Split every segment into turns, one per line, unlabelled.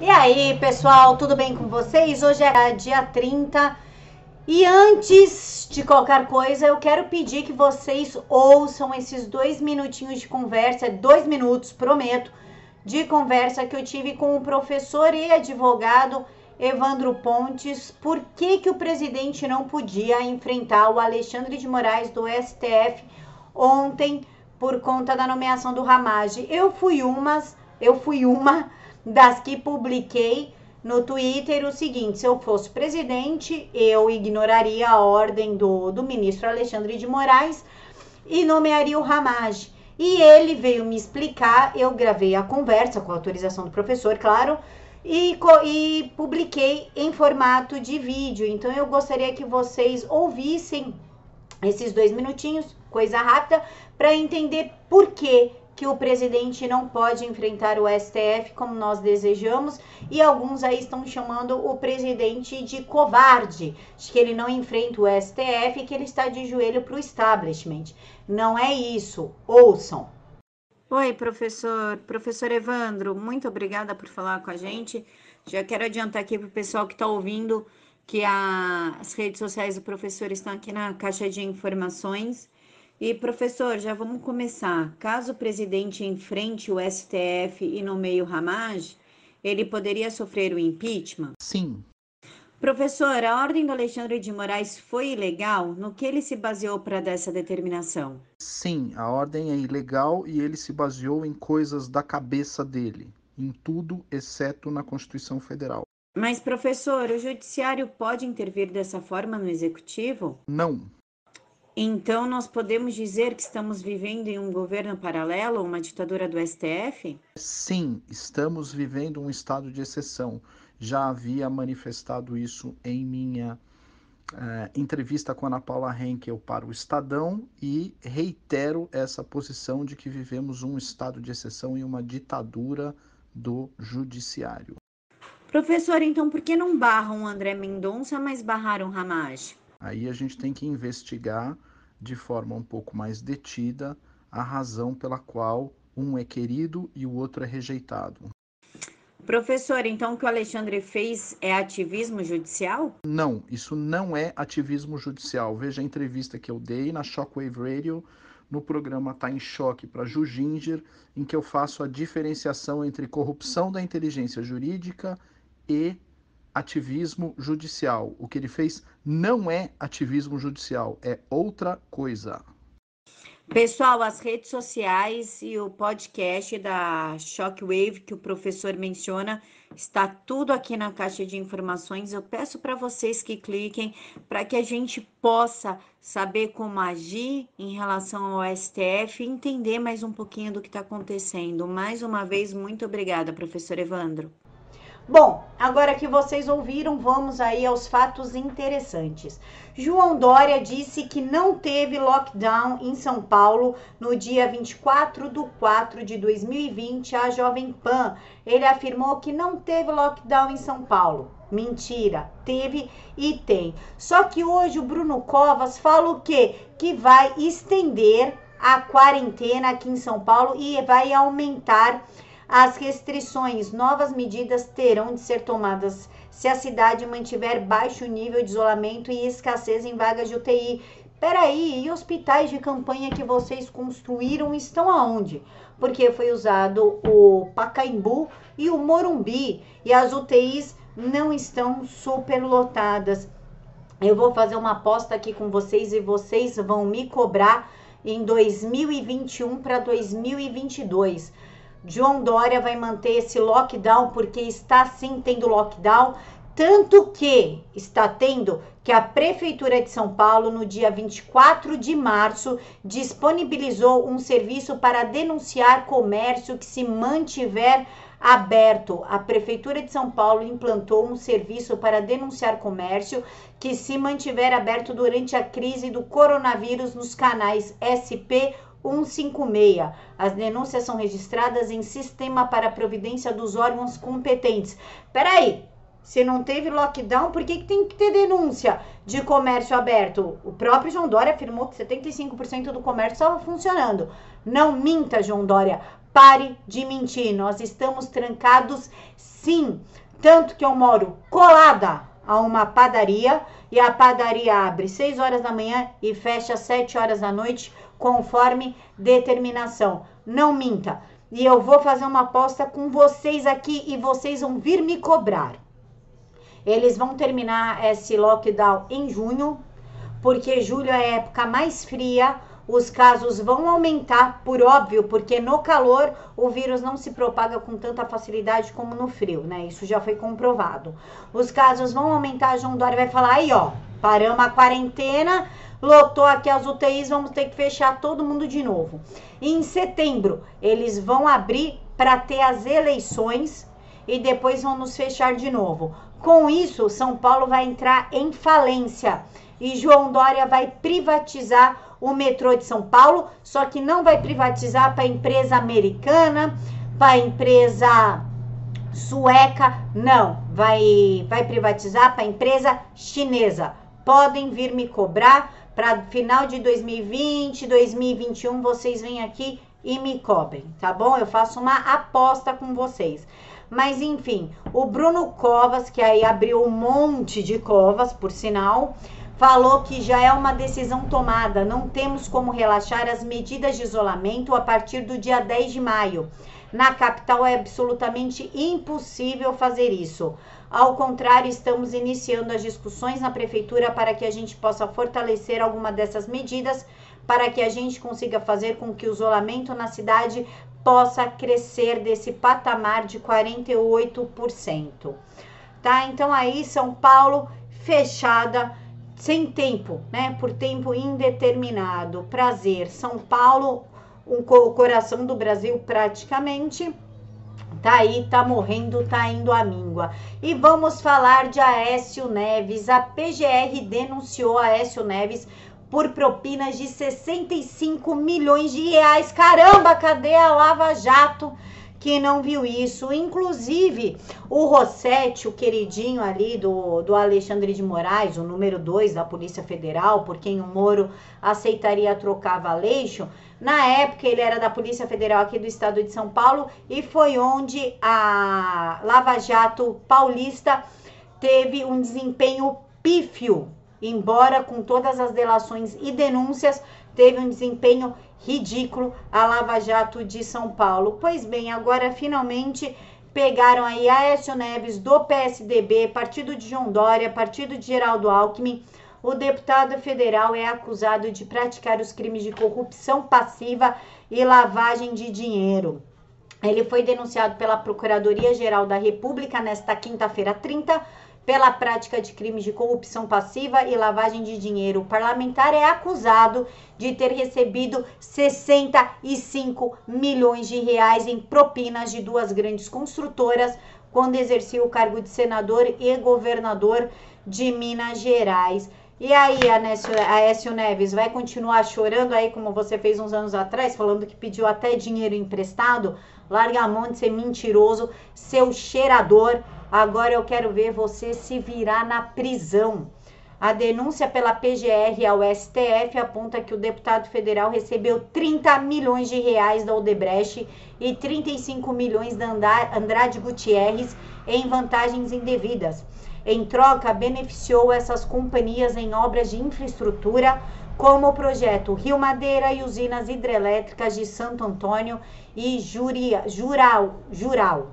E aí, pessoal, tudo bem com vocês? Hoje é dia 30 e antes de qualquer coisa, eu quero pedir que vocês ouçam esses dois minutinhos de conversa, dois minutos, prometo, de conversa que eu tive com o professor e advogado Evandro Pontes. Por que, que o presidente não podia enfrentar o Alexandre de Moraes do STF ontem por conta da nomeação do Ramage? Eu fui umas, eu fui uma das que publiquei no Twitter o seguinte: se eu fosse presidente, eu ignoraria a ordem do, do ministro Alexandre de Moraes e nomearia o Ramage. E ele veio me explicar, eu gravei a conversa com a autorização do professor, claro, e, e publiquei em formato de vídeo. Então eu gostaria que vocês ouvissem esses dois minutinhos, coisa rápida, para entender por que que o presidente não pode enfrentar o STF como nós desejamos e alguns aí estão chamando o presidente de covarde, de que ele não enfrenta o STF e que ele está de joelho para o establishment. Não é isso. Ouçam.
Oi, professor. Professor Evandro, muito obrigada por falar com a gente. Já quero adiantar aqui para o pessoal que está ouvindo que a, as redes sociais do professor estão aqui na caixa de informações. E professor, já vamos começar. Caso o presidente enfrente o STF e nomeie o Ramage, ele poderia sofrer o impeachment?
Sim.
Professor, a ordem do Alexandre de Moraes foi ilegal? No que ele se baseou para dar essa determinação?
Sim, a ordem é ilegal e ele se baseou em coisas da cabeça dele, em tudo exceto na Constituição Federal.
Mas, professor, o judiciário pode intervir dessa forma no executivo?
Não.
Então, nós podemos dizer que estamos vivendo em um governo paralelo, uma ditadura do STF?
Sim, estamos vivendo um estado de exceção. Já havia manifestado isso em minha uh, entrevista com Ana Paula Henkel para o Estadão e reitero essa posição de que vivemos um estado de exceção e uma ditadura do judiciário.
Professor, então por que não barram André Mendonça, mas barraram Ramage?
Aí a gente tem que investigar de forma um pouco mais detida a razão pela qual um é querido e o outro é rejeitado.
Professor, então o que o Alexandre fez é ativismo judicial?
Não, isso não é ativismo judicial. Veja a entrevista que eu dei na Shockwave Radio, no programa Tá em Choque para Jujinger, em que eu faço a diferenciação entre corrupção da inteligência jurídica e ativismo judicial. O que ele fez não é ativismo judicial, é outra coisa.
Pessoal, as redes sociais e o podcast da Shockwave que o professor menciona está tudo aqui na caixa de informações. Eu peço para vocês que cliquem para que a gente possa saber como agir em relação ao STF e entender mais um pouquinho do que está acontecendo. Mais uma vez, muito obrigada, professor Evandro.
Bom, agora que vocês ouviram, vamos aí aos fatos interessantes. João Dória disse que não teve lockdown em São Paulo no dia 24 de 4 de 2020, a Jovem Pan. Ele afirmou que não teve lockdown em São Paulo. Mentira, teve e tem. Só que hoje o Bruno Covas fala o quê? Que vai estender a quarentena aqui em São Paulo e vai aumentar as restrições, novas medidas terão de ser tomadas se a cidade mantiver baixo nível de isolamento e escassez em vagas de UTI. Peraí, e hospitais de campanha que vocês construíram estão aonde? Porque foi usado o Pacaembu e o Morumbi e as UTIs não estão superlotadas. Eu vou fazer uma aposta aqui com vocês e vocês vão me cobrar em 2021 para 2022. João Dória vai manter esse lockdown porque está sim tendo lockdown, tanto que está tendo que a Prefeitura de São Paulo, no dia 24 de março, disponibilizou um serviço para denunciar comércio que se mantiver aberto. A Prefeitura de São Paulo implantou um serviço para denunciar comércio que se mantiver aberto durante a crise do coronavírus nos canais SP 156. As denúncias são registradas em sistema para providência dos órgãos competentes. Peraí, se não teve lockdown, por que, que tem que ter denúncia de comércio aberto? O próprio João Dória afirmou que 75% do comércio estava funcionando. Não minta, João Dória. Pare de mentir. Nós estamos trancados sim. Tanto que eu moro colada a uma padaria e a padaria abre 6 horas da manhã e fecha 7 horas da noite, conforme determinação. Não minta. E eu vou fazer uma aposta com vocês aqui e vocês vão vir me cobrar. Eles vão terminar esse lockdown em junho, porque julho é a época mais fria, os casos vão aumentar, por óbvio, porque no calor o vírus não se propaga com tanta facilidade como no frio, né? Isso já foi comprovado. Os casos vão aumentar, João Dória vai falar aí, ó, paramos a quarentena, lotou aqui as UTIs, vamos ter que fechar todo mundo de novo. E em setembro, eles vão abrir para ter as eleições e depois vão nos fechar de novo. Com isso, São Paulo vai entrar em falência e João Dória vai privatizar o metrô de São Paulo, só que não vai privatizar para empresa americana, para empresa sueca, não, vai vai privatizar para empresa chinesa. Podem vir me cobrar para final de 2020, 2021 vocês vêm aqui e me cobrem, tá bom? Eu faço uma aposta com vocês. Mas enfim, o Bruno Covas, que aí abriu um monte de covas, por sinal, falou que já é uma decisão tomada, não temos como relaxar as medidas de isolamento a partir do dia 10 de maio. Na capital é absolutamente impossível fazer isso. Ao contrário, estamos iniciando as discussões na prefeitura para que a gente possa fortalecer alguma dessas medidas, para que a gente consiga fazer com que o isolamento na cidade possa crescer desse patamar de 48%. Tá? Então aí São Paulo fechada sem tempo, né? Por tempo indeterminado. Prazer, São Paulo, um, o coração do Brasil praticamente. Tá aí, tá morrendo, tá indo à míngua. E vamos falar de Aécio Neves. A PGR denunciou Aécio Neves por propinas de 65 milhões de reais. Caramba, cadê a Lava Jato? Que não viu isso. Inclusive, o Rossetti, o queridinho ali do, do Alexandre de Moraes, o número 2 da Polícia Federal, por quem o Moro aceitaria trocar Valeixo, na época ele era da Polícia Federal aqui do estado de São Paulo e foi onde a Lava Jato paulista teve um desempenho pífio, embora com todas as delações e denúncias, teve um desempenho ridículo a Lava Jato de São Paulo. Pois bem, agora finalmente pegaram aí Aécio Neves do PSDB, partido de João Dória, partido de Geraldo Alckmin. O deputado federal é acusado de praticar os crimes de corrupção passiva e lavagem de dinheiro. Ele foi denunciado pela Procuradoria-Geral da República nesta quinta-feira 30 pela prática de crimes de corrupção passiva e lavagem de dinheiro. O parlamentar é acusado de ter recebido 65 milhões de reais em propinas de duas grandes construtoras quando exercia o cargo de senador e governador de Minas Gerais. E aí, Aécio Neves, vai continuar chorando aí como você fez uns anos atrás, falando que pediu até dinheiro emprestado? Larga a mão de ser mentiroso, seu cheirador. Agora eu quero ver você se virar na prisão. A denúncia pela PGR ao STF aponta que o deputado federal recebeu 30 milhões de reais da Odebrecht e 35 milhões da Andrade Gutierrez em vantagens indevidas. Em troca, beneficiou essas companhias em obras de infraestrutura, como o projeto Rio Madeira e usinas hidrelétricas de Santo Antônio e Juria, Jural. Jural.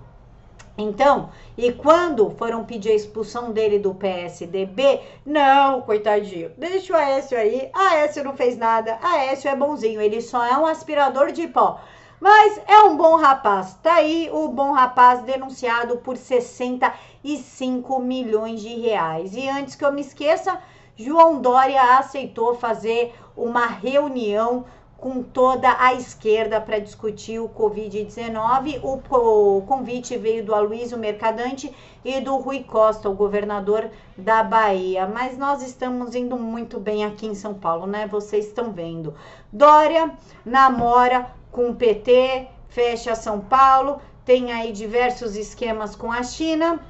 Então, e quando foram pedir a expulsão dele do PSDB, não, coitadinho, deixa o Aécio aí, Aécio não fez nada, Aécio é bonzinho, ele só é um aspirador de pó. Mas é um bom rapaz. Tá aí o bom rapaz denunciado por 65 milhões de reais. E antes que eu me esqueça, João Dória aceitou fazer uma reunião com toda a esquerda para discutir o Covid-19. O, o, convite veio do Aloysio Mercadante e do Rui Costa, o governador da Bahia. Mas nós estamos indo muito bem aqui em São Paulo, né? Vocês estão vendo. Dória namora com o PT, fecha São Paulo, tem aí diversos esquemas com a China.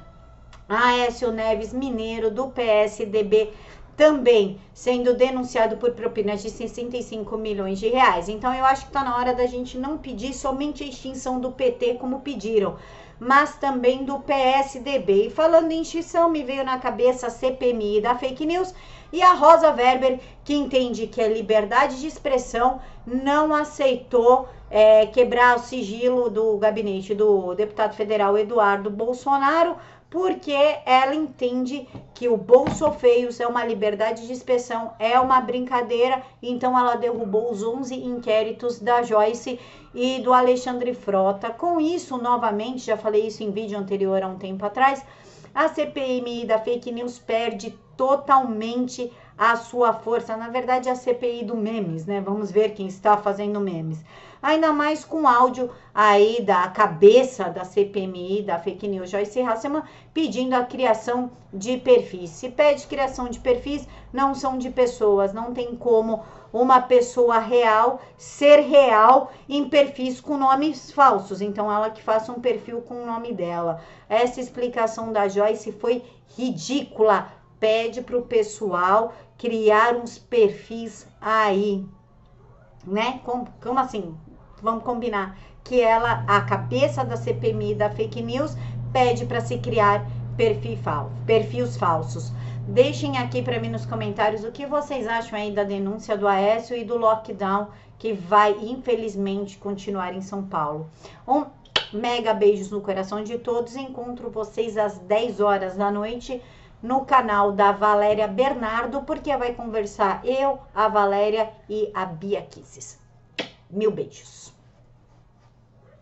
Aécio Neves Mineiro, do PSDB, também sendo denunciado por propinas de 65 milhões de reais. Então eu acho que está na hora da gente não pedir somente a extinção do PT como pediram, mas também do PSDB. E falando em extinção, me veio na cabeça a CPMI da fake news e a Rosa Weber, que entende que a liberdade de expressão não aceitou é, quebrar o sigilo do gabinete do deputado federal Eduardo Bolsonaro porque ela entende que o Bolso Feios é uma liberdade de expressão, é uma brincadeira, então ela derrubou os 11 inquéritos da Joyce e do Alexandre Frota. Com isso, novamente, já falei isso em vídeo anterior há um tempo atrás, a CPMI da fake news perde totalmente a sua força. Na verdade, a CPI do memes, né? Vamos ver quem está fazendo memes ainda mais com áudio aí da cabeça da CPMI, da fake news Joyce Hasselman, pedindo a criação de perfis. Se pede criação de perfis, não são de pessoas, não tem como uma pessoa real ser real em perfis com nomes falsos. Então, ela que faça um perfil com o nome dela. Essa explicação da Joyce foi ridícula. Pede para o pessoal criar uns perfis aí, né? Como, como assim? vamos combinar que ela, a cabeça da CPMI da fake news, pede para se criar perfil falso, perfis falsos. Deixem aqui para mim nos comentários o que vocês acham aí da denúncia do Aécio e do lockdown que vai, infelizmente, continuar em São Paulo. Um mega beijos no coração de todos. Encontro vocês às 10 horas da noite no canal da Valéria Bernardo, porque vai conversar eu, a Valéria e a Bia Kisses. Mil beijos.